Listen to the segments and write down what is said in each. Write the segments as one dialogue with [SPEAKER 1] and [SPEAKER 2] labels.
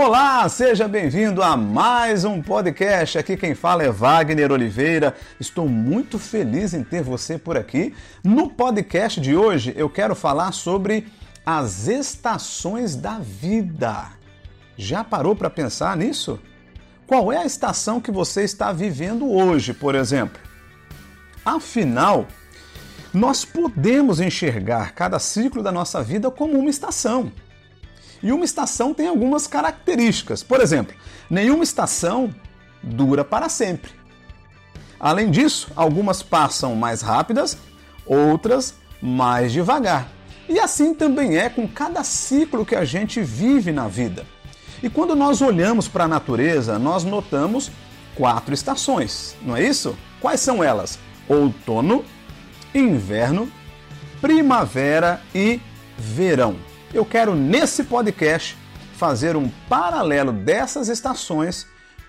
[SPEAKER 1] Olá, seja bem-vindo a mais um podcast. Aqui quem fala é Wagner Oliveira. Estou muito feliz em ter você por aqui. No podcast de hoje eu quero falar sobre as estações da vida. Já parou para pensar nisso? Qual é a estação que você está vivendo hoje, por exemplo? Afinal, nós podemos enxergar cada ciclo da nossa vida como uma estação. E uma estação tem algumas características. Por exemplo, nenhuma estação dura para sempre. Além disso, algumas passam mais rápidas, outras mais devagar. E assim também é com cada ciclo que a gente vive na vida. E quando nós olhamos para a natureza, nós notamos quatro estações, não é isso? Quais são elas? Outono, inverno, primavera e verão eu quero nesse podcast fazer um paralelo dessas estações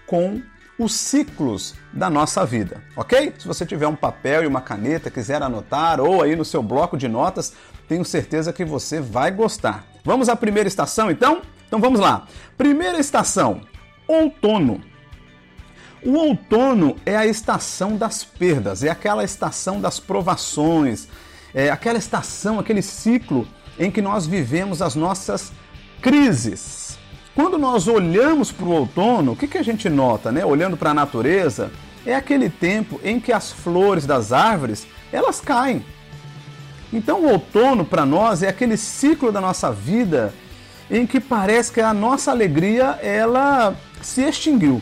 [SPEAKER 1] com os ciclos da nossa vida, ok? Se você tiver um papel e uma caneta, quiser anotar ou aí no seu bloco de notas, tenho certeza que você vai gostar. Vamos à primeira estação então? Então vamos lá. Primeira estação, outono. O outono é a estação das perdas, é aquela estação das provações, é aquela estação, aquele ciclo em que nós vivemos as nossas crises. Quando nós olhamos para o outono, o que, que a gente nota, né? Olhando para a natureza, é aquele tempo em que as flores das árvores elas caem. Então, o outono para nós é aquele ciclo da nossa vida em que parece que a nossa alegria ela se extinguiu.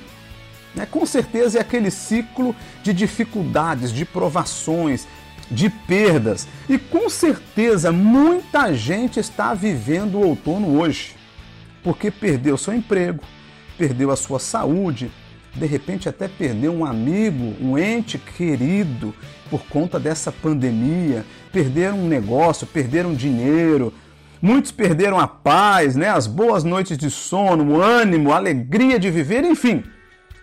[SPEAKER 1] Né? Com certeza é aquele ciclo de dificuldades, de provações, de perdas. E com certeza muita gente está vivendo o outono hoje, porque perdeu seu emprego, perdeu a sua saúde, de repente até perdeu um amigo, um ente querido por conta dessa pandemia, perderam um negócio, perderam dinheiro. Muitos perderam a paz, né? as boas noites de sono, o ânimo, a alegria de viver, enfim.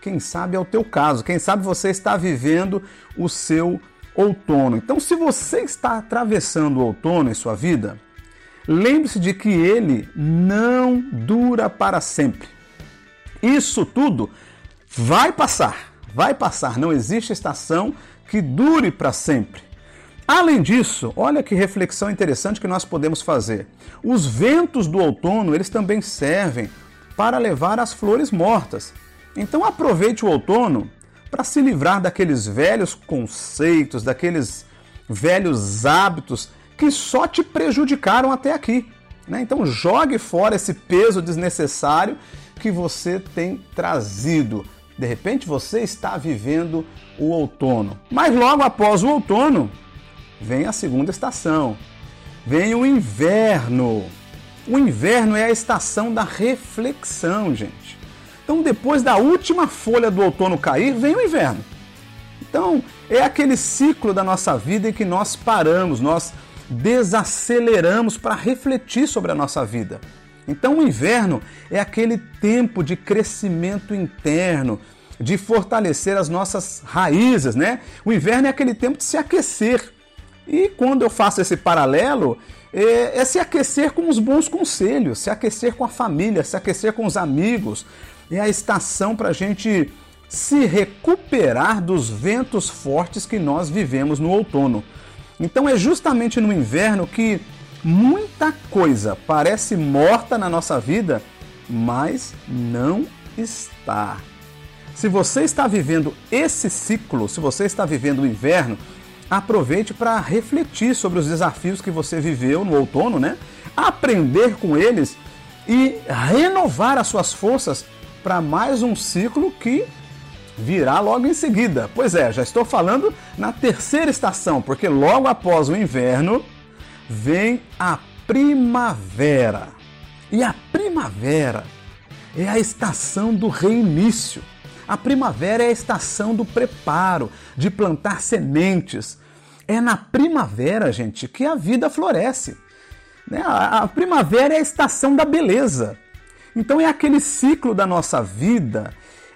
[SPEAKER 1] Quem sabe é o teu caso, quem sabe você está vivendo o seu outono. Então, se você está atravessando o outono em sua vida, lembre-se de que ele não dura para sempre. Isso tudo vai passar, vai passar. Não existe estação que dure para sempre. Além disso, olha que reflexão interessante que nós podemos fazer. Os ventos do outono, eles também servem para levar as flores mortas. Então aproveite o outono para se livrar daqueles velhos conceitos, daqueles velhos hábitos que só te prejudicaram até aqui. Né? Então jogue fora esse peso desnecessário que você tem trazido. De repente você está vivendo o outono. Mas logo após o outono, vem a segunda estação. Vem o inverno. O inverno é a estação da reflexão, gente. Então, depois da última folha do outono cair, vem o inverno. Então, é aquele ciclo da nossa vida em que nós paramos, nós desaceleramos para refletir sobre a nossa vida. Então, o inverno é aquele tempo de crescimento interno, de fortalecer as nossas raízes, né? O inverno é aquele tempo de se aquecer. E quando eu faço esse paralelo, é, é se aquecer com os bons conselhos, se aquecer com a família, se aquecer com os amigos, é a estação para a gente se recuperar dos ventos fortes que nós vivemos no outono. Então é justamente no inverno que muita coisa parece morta na nossa vida, mas não está. Se você está vivendo esse ciclo, se você está vivendo o inverno, aproveite para refletir sobre os desafios que você viveu no outono, né? Aprender com eles e renovar as suas forças para mais um ciclo que virá logo em seguida. Pois é, já estou falando na terceira estação, porque logo após o inverno vem a primavera. E a primavera é a estação do reinício. A primavera é a estação do preparo, de plantar sementes. É na primavera, gente, que a vida floresce. Né? A primavera é a estação da beleza. Então é aquele ciclo da nossa vida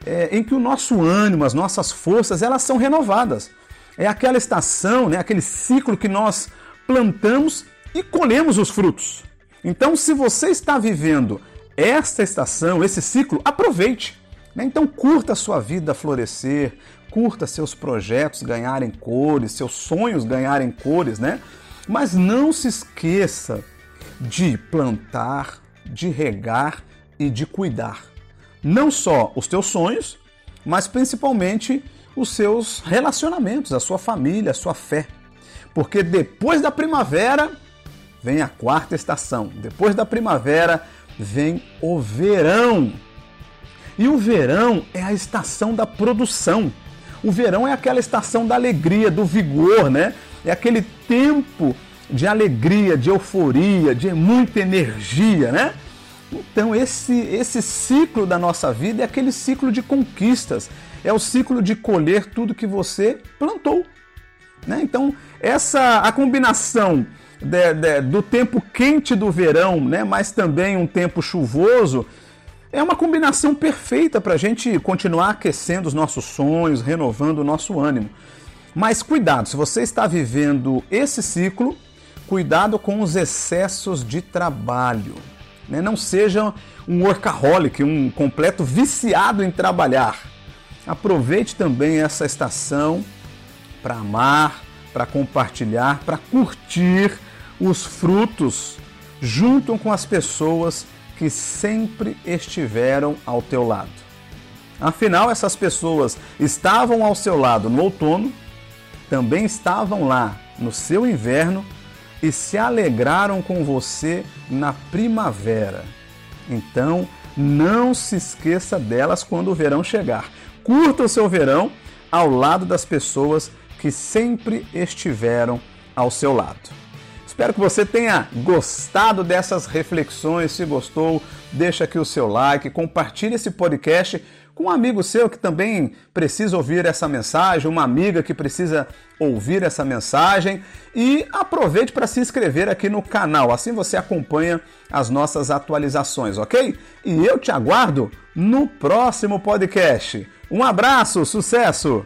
[SPEAKER 1] é, em que o nosso ânimo, as nossas forças, elas são renovadas. É aquela estação, né, aquele ciclo que nós plantamos e colhemos os frutos. Então, se você está vivendo esta estação, esse ciclo, aproveite. Né? Então curta a sua vida florescer, curta seus projetos ganharem cores, seus sonhos ganharem cores, né? Mas não se esqueça de plantar, de regar e de cuidar. Não só os teus sonhos, mas principalmente os seus relacionamentos, a sua família, a sua fé. Porque depois da primavera vem a quarta estação. Depois da primavera vem o verão. E o verão é a estação da produção. O verão é aquela estação da alegria, do vigor, né? É aquele tempo de alegria, de euforia, de muita energia, né? Então esse esse ciclo da nossa vida é aquele ciclo de conquistas, é o ciclo de colher tudo que você plantou, né? Então essa a combinação de, de, do tempo quente do verão, né? Mas também um tempo chuvoso é uma combinação perfeita para a gente continuar aquecendo os nossos sonhos, renovando o nosso ânimo. Mas cuidado, se você está vivendo esse ciclo, cuidado com os excessos de trabalho. Né? Não seja um workaholic, um completo viciado em trabalhar. Aproveite também essa estação para amar, para compartilhar, para curtir os frutos junto com as pessoas que sempre estiveram ao teu lado. Afinal, essas pessoas estavam ao seu lado no outono, também estavam lá no seu inverno e se alegraram com você na primavera. Então, não se esqueça delas quando o verão chegar. Curta o seu verão ao lado das pessoas que sempre estiveram ao seu lado. Espero que você tenha gostado dessas reflexões. Se gostou, deixa aqui o seu like, compartilhe esse podcast com um amigo seu que também precisa ouvir essa mensagem, uma amiga que precisa ouvir essa mensagem e aproveite para se inscrever aqui no canal. Assim você acompanha as nossas atualizações, ok? E eu te aguardo no próximo podcast. Um abraço, sucesso!